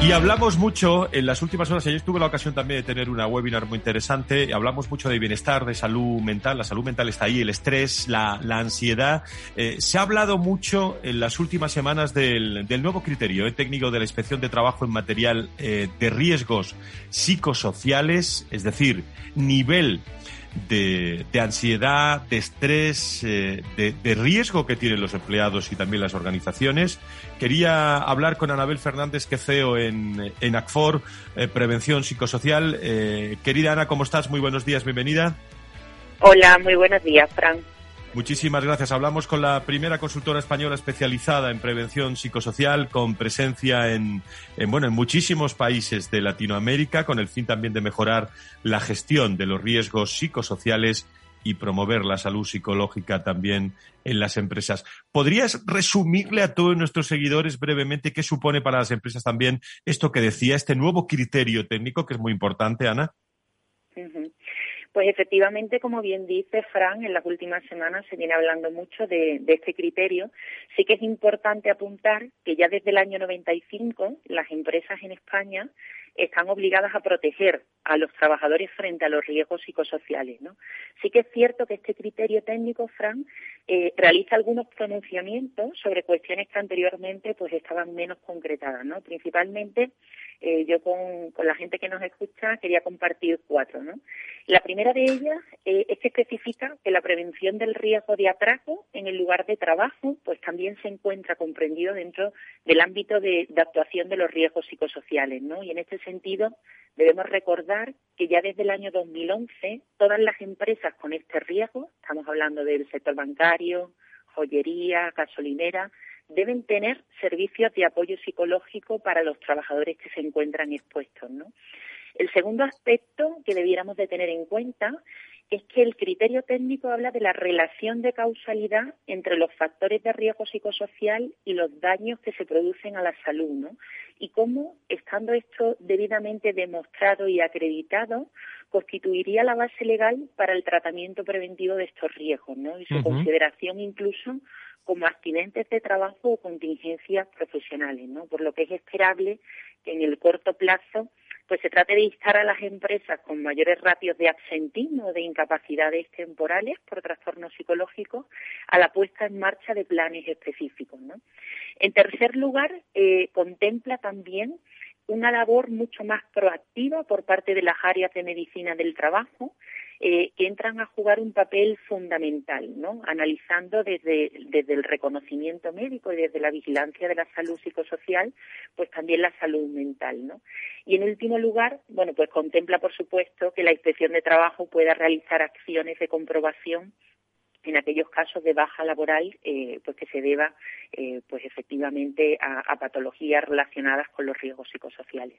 Y hablamos mucho en las últimas horas, ayer tuve la ocasión también de tener una webinar muy interesante, hablamos mucho de bienestar, de salud mental, la salud mental está ahí, el estrés, la, ansiedad. Eh, se ha hablado mucho en las últimas semanas del, nuevo criterio eh, técnico de la Inspección de Trabajo en material eh, de riesgos psicosociales, es decir, nivel de, ansiedad, de estrés, de, de, riesgo que tienen los empleados y también las organizaciones. Quería hablar con Anabel Fernández, que CEO en, en ACFOR, eh, Prevención Psicosocial. Eh, querida Ana, ¿cómo estás? Muy buenos días, bienvenida. Hola, muy buenos días, Fran. Muchísimas gracias. Hablamos con la primera consultora española especializada en prevención psicosocial, con presencia en, en, bueno, en muchísimos países de Latinoamérica, con el fin también de mejorar la gestión de los riesgos psicosociales y promover la salud psicológica también en las empresas. ¿Podrías resumirle a todos nuestros seguidores brevemente qué supone para las empresas también esto que decía, este nuevo criterio técnico que es muy importante, Ana? Pues efectivamente, como bien dice Fran, en las últimas semanas se viene hablando mucho de, de, este criterio. Sí que es importante apuntar que ya desde el año 95 las empresas en España están obligadas a proteger a los trabajadores frente a los riesgos psicosociales. Sí que es cierto que este criterio técnico, Fran, eh, realiza algunos pronunciamientos sobre cuestiones que anteriormente pues estaban menos concretadas. Principalmente, eh, yo con, la gente que nos escucha quería compartir cuatro. La primera de ellas eh, es que especifica que la prevención del riesgo de atraco en el lugar de trabajo pues también se encuentra comprendido dentro del ámbito de, de actuación de los riesgos psicosociales. ¿no? Y en este sentido, debemos recordar que ya desde el año 2011 todas las empresas con este riesgo, estamos hablando del sector bancario, joyería, gasolinera, deben tener servicios de apoyo psicológico para los trabajadores que se encuentran expuestos, ¿no? El segundo aspecto que debiéramos de tener en cuenta es que el criterio técnico habla de la relación de causalidad entre los factores de riesgo psicosocial y los daños que se producen a la salud, ¿no? Y cómo, estando esto debidamente demostrado y acreditado, constituiría la base legal para el tratamiento preventivo de estos riesgos, ¿no? Y su consideración incluso como accidentes de trabajo o contingencias profesionales, ¿no? Por lo que es esperable que en el corto plazo pues se trate de instar a las empresas con mayores ratios de absentismo de incapacidades temporales por trastornos psicológicos a la puesta en marcha de planes específicos. En tercer lugar, eh, contempla también una labor mucho más proactiva por parte de las áreas de medicina del trabajo, eh, que entran a jugar un papel fundamental, ¿no? Analizando desde, desde el reconocimiento médico y desde la vigilancia de la salud psicosocial, pues también la salud mental, ¿no? Y en último lugar, bueno, pues contempla, por supuesto, que la inspección de trabajo pueda realizar acciones de comprobación en aquellos casos de baja laboral eh, pues que se deba eh, pues efectivamente a, patologías relacionadas con los riesgos psicosociales.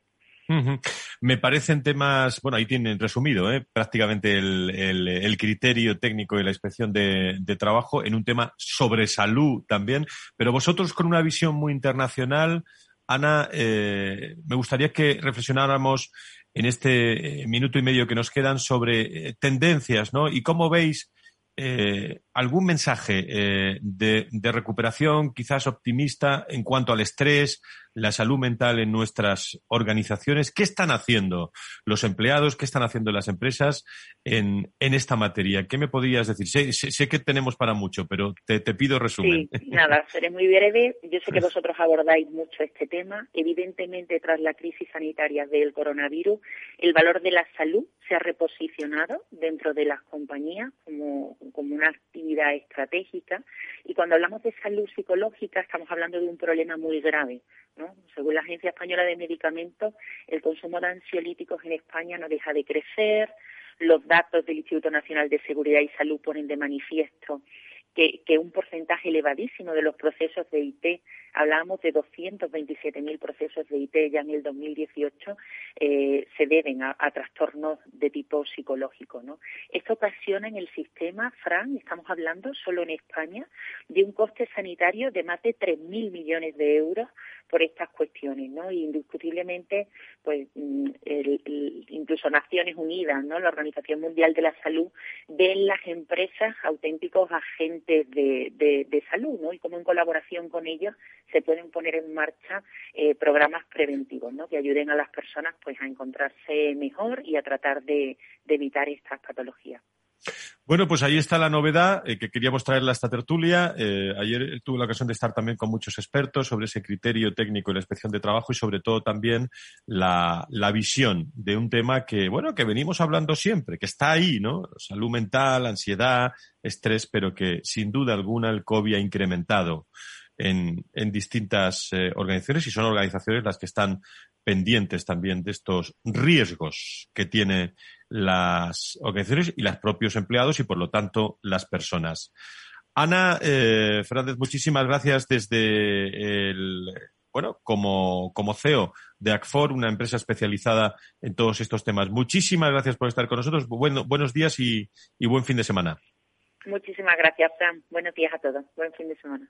Me parecen temas, bueno, ahí tienen resumido ¿eh? prácticamente el, criterio técnico y la inspección de, trabajo en un tema sobre salud también, pero vosotros con una visión muy internacional, Ana, eh, me gustaría que reflexionáramos en este minuto y medio que nos quedan sobre tendencias, ¿no? Y cómo veis eh, algún mensaje eh, de, recuperación quizás optimista en cuanto al estrés, la salud mental en nuestras organizaciones. ¿Qué están haciendo los empleados? ¿Qué están haciendo las empresas en, esta materia? ¿Qué me podrías decir? Sé, que tenemos para mucho, pero te, pido resumen. Sí, nada, seré muy breve. Yo sé que vosotros abordáis mucho este tema. Evidentemente, tras la crisis sanitaria del coronavirus, el valor de la salud se ha reposicionado dentro de las compañías como, como una actividad estratégica. Y cuando hablamos de salud psicológica, estamos hablando de un problema muy grave según la Agencia Española de Medicamentos, el consumo de ansiolíticos en España no deja de crecer. Los datos del Instituto Nacional de Seguridad y Salud ponen de manifiesto que, un porcentaje elevadísimo de los procesos de IT hablábamos de 227.000 procesos de IT ya en el 2018, eh, se deben a, trastornos de tipo psicológico. ¿no? Esto ocasiona en el sistema, Fran, estamos hablando solo en España, de un coste sanitario de más de 3.000 millones de euros por estas cuestiones, ¿no? Y indiscutiblemente, pues, mm, incluso Naciones Unidas, ¿no? La Organización Mundial de la Salud ven las empresas auténticos agentes de, de, salud, ¿no? Y como en colaboración con ellos se pueden poner en marcha eh, programas preventivos, ¿no? Que ayuden a las personas, pues, a encontrarse mejor y a tratar de evitar estas patologías. Bueno, pues ahí está la novedad eh, que queríamos traerla a esta tertulia. Eh, ayer tuve la ocasión de estar también con muchos expertos sobre ese criterio técnico y la inspección de trabajo y sobre todo también la, visión de un tema que, bueno, que venimos hablando siempre, que está ahí, ¿no? Salud mental, ansiedad, estrés, pero que sin duda alguna el COVID ha incrementado en, distintas eh, organizaciones y son organizaciones las que están pendientes también de estos riesgos que tiene las organizaciones y los propios empleados y, por lo tanto, las personas. Ana eh, Fernández, muchísimas gracias desde el, bueno, como, como CEO de ACFOR, una empresa especializada en todos estos temas. Muchísimas gracias por estar con nosotros. Bueno, buenos días y, y buen fin de semana. Muchísimas gracias, Fran. Buenos días a todos. Buen fin de semana.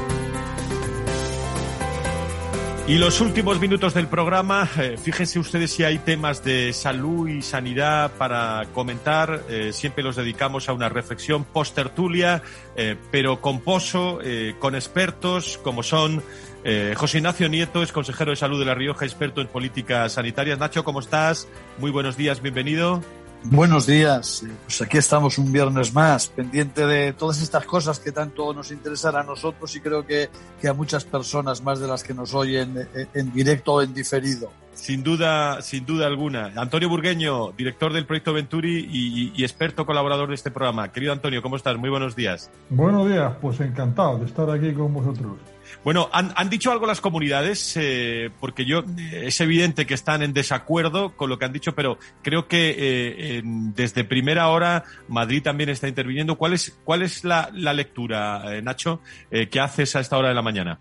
Y los últimos minutos del programa, eh, fíjense ustedes si hay temas de salud y sanidad para comentar. Eh, siempre los dedicamos a una reflexión post-tertulia, eh, pero con pozo, con expertos como son eh, José Ignacio Nieto es consejero de salud de La Rioja, experto en políticas sanitarias. Nacho, ¿cómo estás? Muy buenos días, bienvenido. Buenos días, pues aquí estamos un viernes más, pendiente de todas estas cosas que tanto nos interesan a nosotros y creo que, a muchas personas más de las que nos oyen eh, en, directo o en diferido. Sin duda, sin duda alguna. Antonio Burgueño, director del proyecto Venturi y, y, experto colaborador de este programa. Querido Antonio, ¿cómo estás? Muy buenos días. Buenos días, pues encantado de estar aquí con vosotros. Bueno, han, dicho algo las comunidades, eh, porque yo eh, es evidente que están en desacuerdo con lo que han dicho, pero creo que eh, desde primera hora Madrid también está interviniendo. ¿Cuál es, cuál es la, lectura, Nacho, que haces a esta hora de la mañana?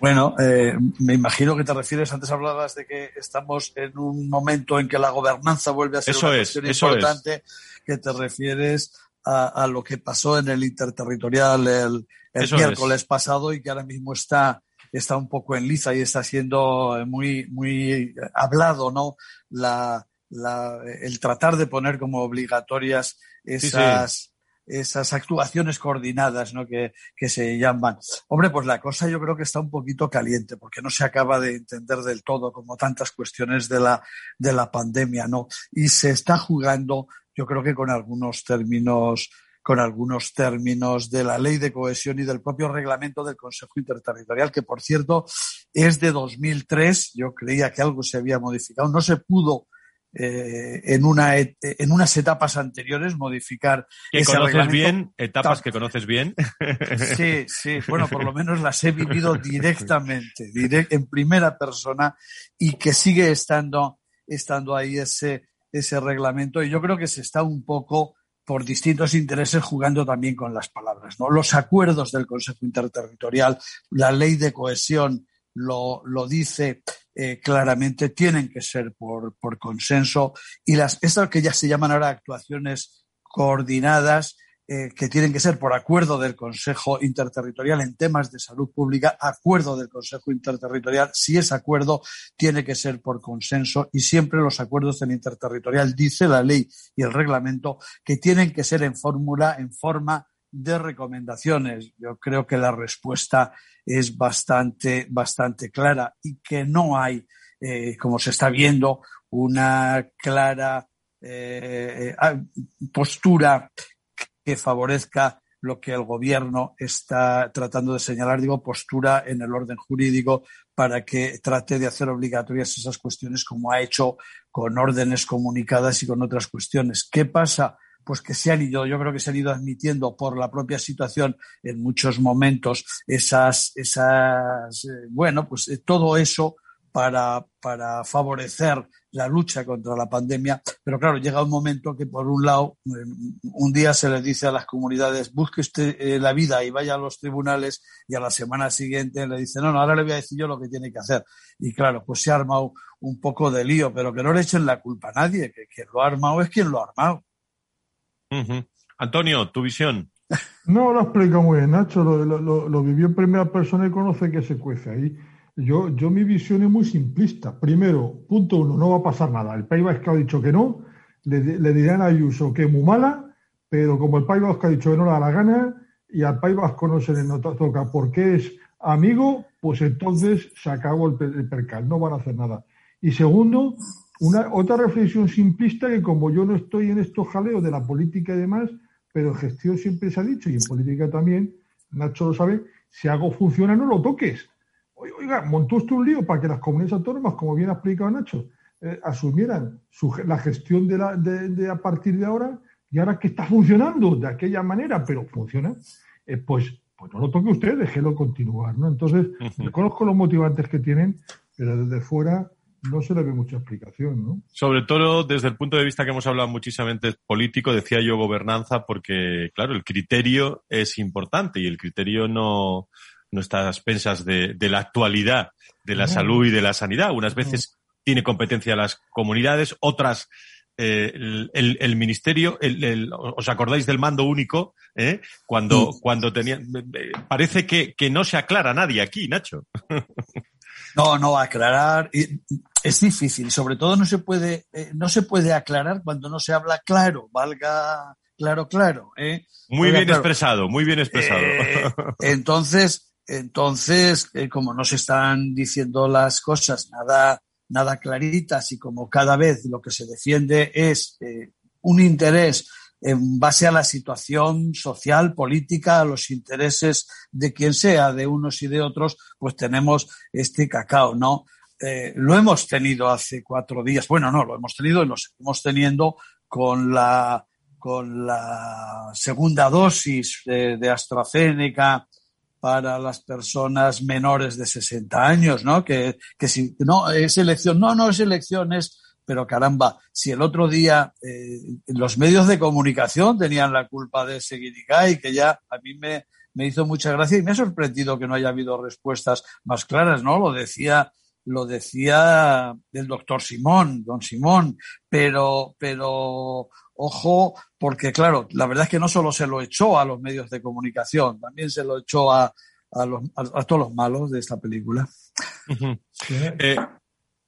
Bueno, me imagino que te refieres, antes hablabas de que estamos en un momento en que la gobernanza vuelve a ser una cuestión importante, que te refieres a, lo que pasó en el interterritorial el, miércoles pasado y que ahora mismo está, está un poco en liza y está siendo muy, muy hablado, ¿no? La, la, el tratar de poner como obligatorias esas, esas actuaciones coordinadas, ¿no? Que, que se llaman. Hombre, pues la cosa yo creo que está un poquito caliente porque no se acaba de entender del todo como tantas cuestiones de la, de la pandemia, ¿no? Y se está jugando yo creo que con algunos términos con algunos términos de la ley de cohesión y del propio reglamento del Consejo Interterritorial, que por cierto es de 2003. Yo creía que algo se había modificado. No se pudo eh, en, una, en unas etapas anteriores modificar. Que conoces bien, etapas que conoces bien. Sí, sí, bueno, por lo menos las he vivido directamente, en primera persona y que sigue estando, estando ahí ese, ese reglamento y yo creo que se está un poco por distintos intereses jugando también con las palabras. ¿no? Los acuerdos del Consejo Interterritorial, la ley de cohesión lo, lo dice eh, claramente, tienen que ser por, por consenso y las, estas que ya se llaman ahora actuaciones coordinadas, eh, que tienen que ser por acuerdo del Consejo Interterritorial en temas de salud pública, acuerdo del Consejo Interterritorial. Si es acuerdo, tiene que ser por consenso y siempre los acuerdos del Interterritorial, dice la ley y el reglamento, que tienen que ser en fórmula, en forma de recomendaciones. Yo creo que la respuesta es bastante, bastante clara y que no hay, eh, como se está viendo, una clara eh, postura que favorezca lo que el gobierno está tratando de señalar, digo, postura en el orden jurídico para que trate de hacer obligatorias esas cuestiones como ha hecho con órdenes comunicadas y con otras cuestiones. ¿Qué pasa? pues que se han ido, yo creo que se han ido admitiendo por la propia situación en muchos momentos esas, esas, eh, bueno, pues eh, todo eso para, para favorecer la lucha contra la pandemia. Pero claro, llega un momento que, por un lado, un día se le dice a las comunidades, busque usted eh, la vida y vaya a los tribunales, y a la semana siguiente le dice, no, no, ahora le voy a decir yo lo que tiene que hacer. Y claro, pues se ha armado un poco de lío, pero que no le echen la culpa a nadie, que quien lo ha armado es quien lo ha armado. Antonio, tu visión. No, lo explica muy bien, Nacho. Lo, lo, lo, vivió en primera persona y conoce que se cuece ahí. Yo, yo mi visión es muy simplista. Primero, punto uno, no va a pasar nada. El País Vasco ha dicho que no, le, le dirán a Ayuso que es muy mala, pero como el País Vasco ha dicho que no le da la gana y al País Vasco no se le toca porque es amigo, pues entonces se acabó el, el percal, no van a hacer nada. Y segundo, una, otra reflexión simplista que como yo no estoy en estos jaleos de la política y demás, pero en gestión siempre se ha dicho, y en política también, Nacho lo sabe, si algo funciona no lo toques. Oiga, montó usted un lío para que las comunidades autónomas, como bien ha explicado Nacho, eh, asumieran la gestión de, la, de, a partir de ahora y ahora que está funcionando de aquella manera, pero funciona, eh, pues, pues no lo toque usted, déjelo continuar. ¿no? Entonces, reconozco los motivantes que tienen, pero desde fuera no se le ve mucha explicación, ¿no? Sobre todo desde el punto de vista que hemos hablado muchísimamente político, decía yo gobernanza, porque, claro, el criterio es importante y el criterio no, no está a expensas de, de la actualidad de la salud y de la sanidad. Unas veces tiene competencia las comunidades, otras eh, el, el, ministerio, el, ¿os acordáis del mando único? Eh? Cuando, cuando tenía, parece que, que no se aclara nadie aquí, Nacho. No, no, aclarar es difícil. Sobre todo no se puede, eh, no se puede aclarar cuando no se habla claro, valga claro, claro. ¿eh? Muy bien expresado, muy bien expresado. Eh, entonces, entonces, como no se están diciendo las cosas nada, nada claritas y como cada vez lo que se defiende es un interés en base a la situación social, política, a los intereses de quien sea, de unos y de otros, pues tenemos este cacao, ¿no? Eh, lo hemos tenido hace cuatro días. Bueno, no, lo hemos tenido y lo seguimos teniendo con la, con la segunda dosis de, de AstraZeneca para las personas menores de 60 años, ¿no? Que, que si no es elección, no, no es elección, es pero caramba, si el otro día eh, los medios de comunicación tenían la culpa de ese y que ya a mí me, me hizo mucha gracia y me ha sorprendido que no haya habido respuestas más claras, ¿no? Lo decía lo decía el doctor Simón, don Simón, pero, pero ojo, porque claro, la verdad es que no solo se lo echó a los medios de comunicación, también se lo echó a, a, los, a, todos los malos de esta película. Eh,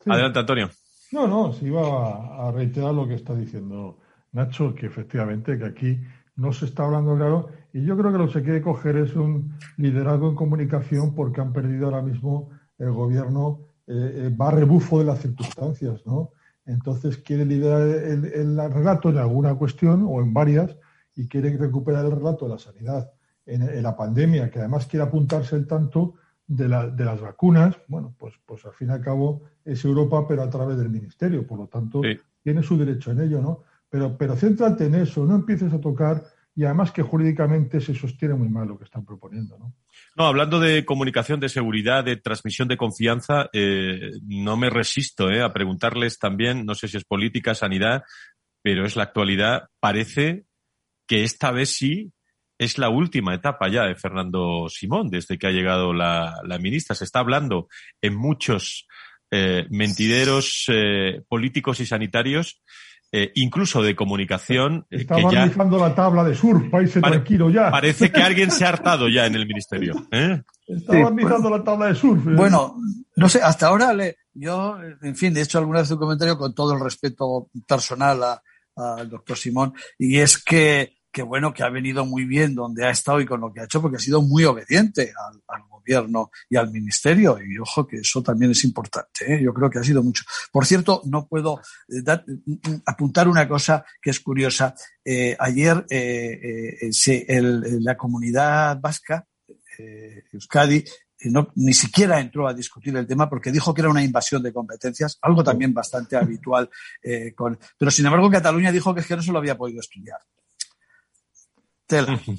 adelante, Antonio. No, no, se iba a, reiterar lo que está diciendo Nacho, que efectivamente que aquí no se está hablando claro y yo creo que lo que se quiere coger es un liderazgo en comunicación porque han perdido ahora mismo el gobierno eh, eh, va a rebufo de las circunstancias, ¿no? Entonces quiere liderar el, relato en alguna cuestión o en varias y quiere recuperar el relato de la sanidad en, en la pandemia, que además quiere apuntarse el tanto de, la, de, las vacunas, bueno, pues, pues al fin y al cabo es Europa, pero a través del Ministerio, por lo tanto tiene su derecho en ello, ¿no? Pero, pero céntrate en eso, no empieces a tocar y además que jurídicamente se sostiene muy mal lo que están proponiendo, ¿no? No, hablando de comunicación, de seguridad, de transmisión de confianza, eh, no me resisto eh, a preguntarles también, no sé si es política, sanidad, pero es la actualidad. Parece que esta vez sí es la última etapa ya de Fernando Simón, desde que ha llegado la, ministra. Se está hablando en muchos eh, mentideros eh, políticos y sanitarios, eh, incluso de comunicación. Está que ya la tabla de surf, país tranquilo ya. Parece que alguien se ha hartado ya en el ministerio. Está barnizando la tabla de surf. Bueno, no sé, hasta ahora le, yo, en fin, he hecho alguna vez un comentario con todo el respeto personal al doctor Simón, y es que que bueno, que ha venido muy bien donde ha estado y con lo que ha hecho, porque ha sido muy obediente al, gobierno y al ministerio. Y ojo que eso también es importante. ¿eh? Yo creo que ha sido mucho. Por cierto, no puedo eh, mm, mm, apuntar una cosa que es curiosa. Eh, ayer la comunidad vasca, Euskadi, no, ni siquiera entró a discutir el tema porque dijo que era una invasión de competencias, algo también bastante habitual. con, pero sin embargo, Cataluña dijo que, es que no se lo había podido estudiar Tela.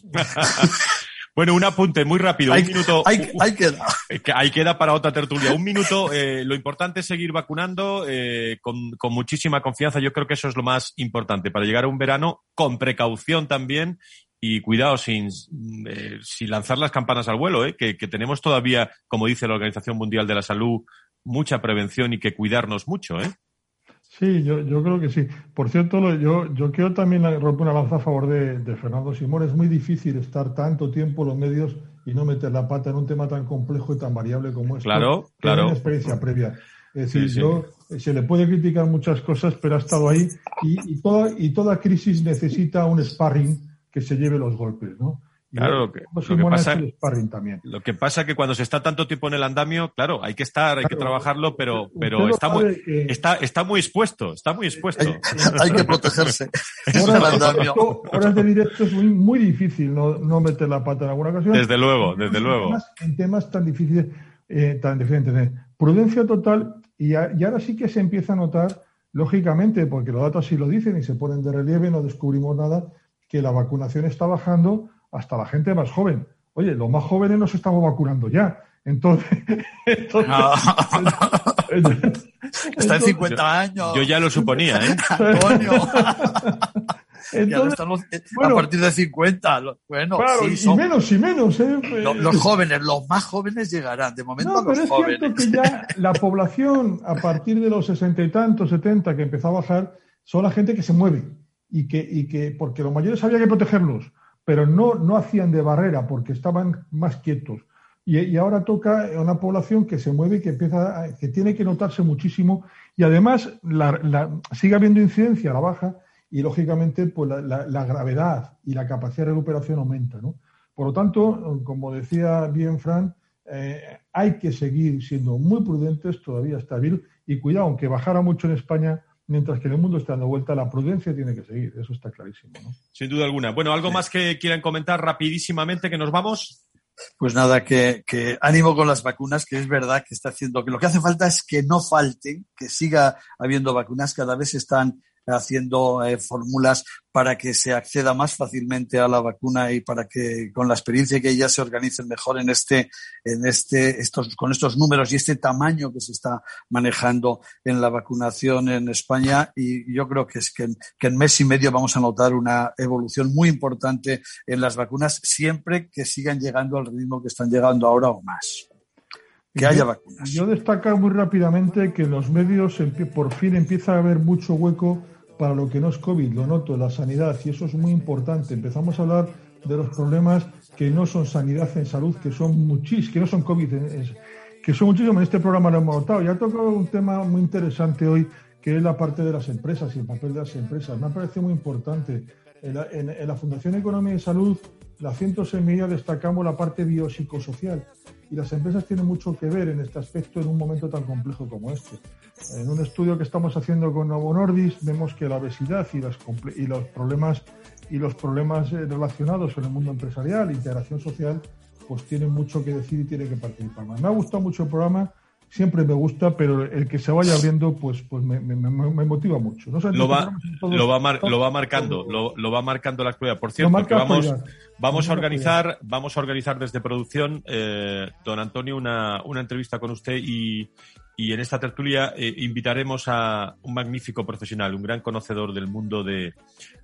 Bueno, un apunte muy rápido, un minuto. Ahí, queda. Ahí queda para otra tertulia. Un minuto. Eh, lo importante es seguir vacunando eh, con, con, muchísima confianza. Yo creo que eso es lo más importante para llegar a un verano con precaución también y cuidado sin, eh, sin lanzar las campanas al vuelo, eh, que, que tenemos todavía, como dice la Organización Mundial de la Salud, mucha prevención y que cuidarnos mucho. ¿eh? Sí, yo, yo creo que sí. Por cierto, yo, yo quiero también romper una lanza a favor de, de, Fernando Simón. Es muy difícil estar tanto tiempo en los medios y no meter la pata en un tema tan complejo y tan variable como este. Claro, claro. Una experiencia previa. Es decir, sí, sí. yo se le puede criticar muchas cosas, pero ha estado ahí y, y, toda, y toda crisis necesita un sparring que se lleve los golpes, ¿no? Claro, lo que, lo que pasa, lo que pasa es que cuando se está tanto tiempo en el andamio, claro, hay que estar, hay claro, que trabajarlo, pero, pero está muy, que... está, está muy expuesto, está muy expuesto. Hay, hay que protegerse. Horas, horas, de directo es muy, muy difícil no, no, meter la pata en alguna ocasión. Desde luego, desde en luego. Temas, en temas tan difíciles, eh, tan diferentes. ¿eh? Prudencia total, y, a, y ahora sí que se empieza a notar, lógicamente, porque los datos sí lo dicen y se ponen de relieve, no descubrimos nada, que la vacunación está bajando hasta la gente más joven. Oye, los más jóvenes nos estamos vacunando ya. Entonces. entonces, no. entonces está en 50 años. Yo ya lo suponía, ¿eh? Antonio. Entonces, estamos, bueno, a partir de 50. Bueno, claro, sí, y menos y menos. ¿eh? Los, los, jóvenes, los más jóvenes llegarán. De momento, no, los pero es jóvenes. cierto que ya la población, a partir de los sesenta y tantos, setenta, que empezó a bajar, son la gente que se mueve. Y que, y que, porque los mayores había que protegerlos pero no, no hacían de barrera porque estaban más quietos. Y, ahora toca una población que se mueve y que empieza, a, que tiene que notarse muchísimo y además sigue habiendo incidencia a la baja y lógicamente pues la, gravedad y la capacidad de recuperación aumenta. ¿no? Por lo tanto, como decía bien Fran, eh, hay que seguir siendo muy prudentes, todavía está virus y cuidado, aunque bajara mucho en España, mientras que en el mundo está dando vuelta, la prudencia tiene que seguir, eso está clarísimo. ¿no? Sin duda alguna. Bueno, ¿algo más que quieran comentar rapidísimamente que nos vamos? Pues nada, que, que, ánimo con las vacunas, que es verdad que está haciendo, que lo que hace falta es que no falten, que siga habiendo vacunas, cada vez están haciendo eh, fórmulas para que se acceda más fácilmente a la vacuna y para que con la experiencia que ellas se organicen mejor en este, en este, estos, con estos números y este tamaño que se está manejando en la vacunación en España. Y yo creo que es que en, que en mes y medio vamos a notar una evolución muy importante en las vacunas, siempre que sigan llegando al ritmo que están llegando ahora o más que yo, haya vacunas. Yo destacar muy rápidamente que en los medios por fin empieza a haber mucho hueco para lo que no es COVID, lo noto, la sanidad, y eso es muy importante. Empezamos a hablar de los problemas que no son sanidad en salud, que son muchísimos, que no son COVID, que son muchísimos. En este programa lo hemos notado. Ya tocado un tema muy interesante hoy, que es la parte de las empresas y el papel de las empresas. Me ha parecido muy importante. En la, en, en la Fundación Economía y Salud, la 106 Media, destacamos la parte biopsicosocial y las empresas tienen mucho que ver en este aspecto en un momento tan complejo como este. En un estudio que estamos haciendo con Novo Nordis vemos que la obesidad y, las, y los problemas y los problemas relacionados con el mundo empresarial, integración social, pues tienen mucho que decir y tienen que participar. Me ha gustado mucho el programa siempre me gusta, pero el que se vaya abriendo, pues, pues me, me, me motiva mucho. No lo, va, lo, va mar, lo va marcando, lo, lo, va marcando la actualidad. Por cierto, que vamos, vamos a organizar, vamos a organizar desde producción, eh, don Antonio, una, una entrevista con usted y, y en esta tertulia eh, invitaremos a un magnífico profesional, un gran conocedor del mundo de,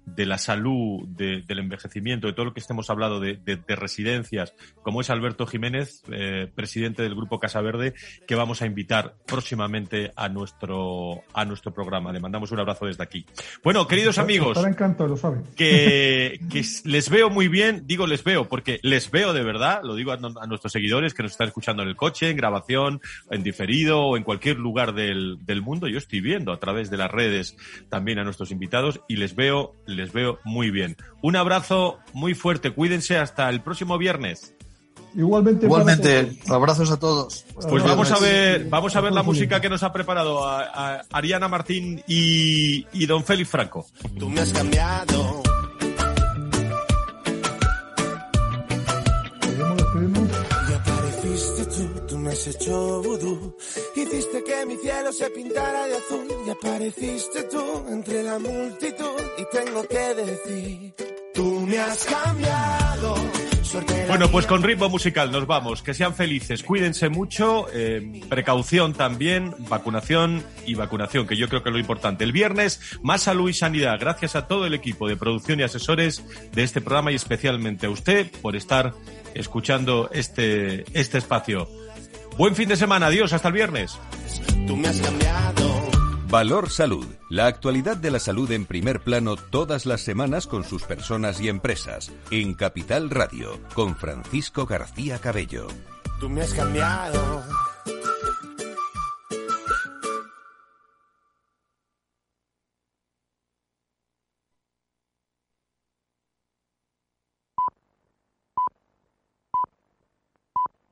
de la salud, de, del envejecimiento, de todo lo que estemos hablando de, de, de residencias, como es Alberto Jiménez, eh, presidente del Grupo Casa Verde, que vamos a invitar próximamente a nuestro, a nuestro programa. Le mandamos un abrazo desde aquí. Bueno, queridos amigos, lo saben. Que, que les veo muy bien, digo les veo, porque les veo de verdad, lo digo a, a nuestros seguidores que nos están escuchando en el coche, en grabación, en diferido o en cualquier lugar del, del mundo. Yo estoy viendo a través de las redes también a nuestros invitados y les veo, les veo muy bien. Un abrazo muy fuerte, cuídense hasta el próximo viernes. Igualmente, Igualmente abrazos a todos. Pues vamos a ver, vamos a ver la música que nos ha preparado a, a Ariana Martín y, y don Félix Franco. Tú me has cambiado. Hecho vudú. Hiciste que mi cielo se pintara de azul. Y apareciste tú entre la multitud. Y tengo que decir Tú me has cambiado. Bueno, pues con ritmo musical nos vamos. Que sean felices, cuídense mucho, eh, precaución también, vacunación y vacunación, que yo creo que es lo importante. El viernes, más salud y sanidad. Gracias a todo el equipo de producción y asesores de este programa y especialmente a usted por estar escuchando este, este espacio. Buen fin de semana, adiós, hasta el viernes. Tú me has cambiado. Valor Salud. La actualidad de la salud en primer plano todas las semanas con sus personas y empresas. En Capital Radio, con Francisco García Cabello. Tú me has cambiado.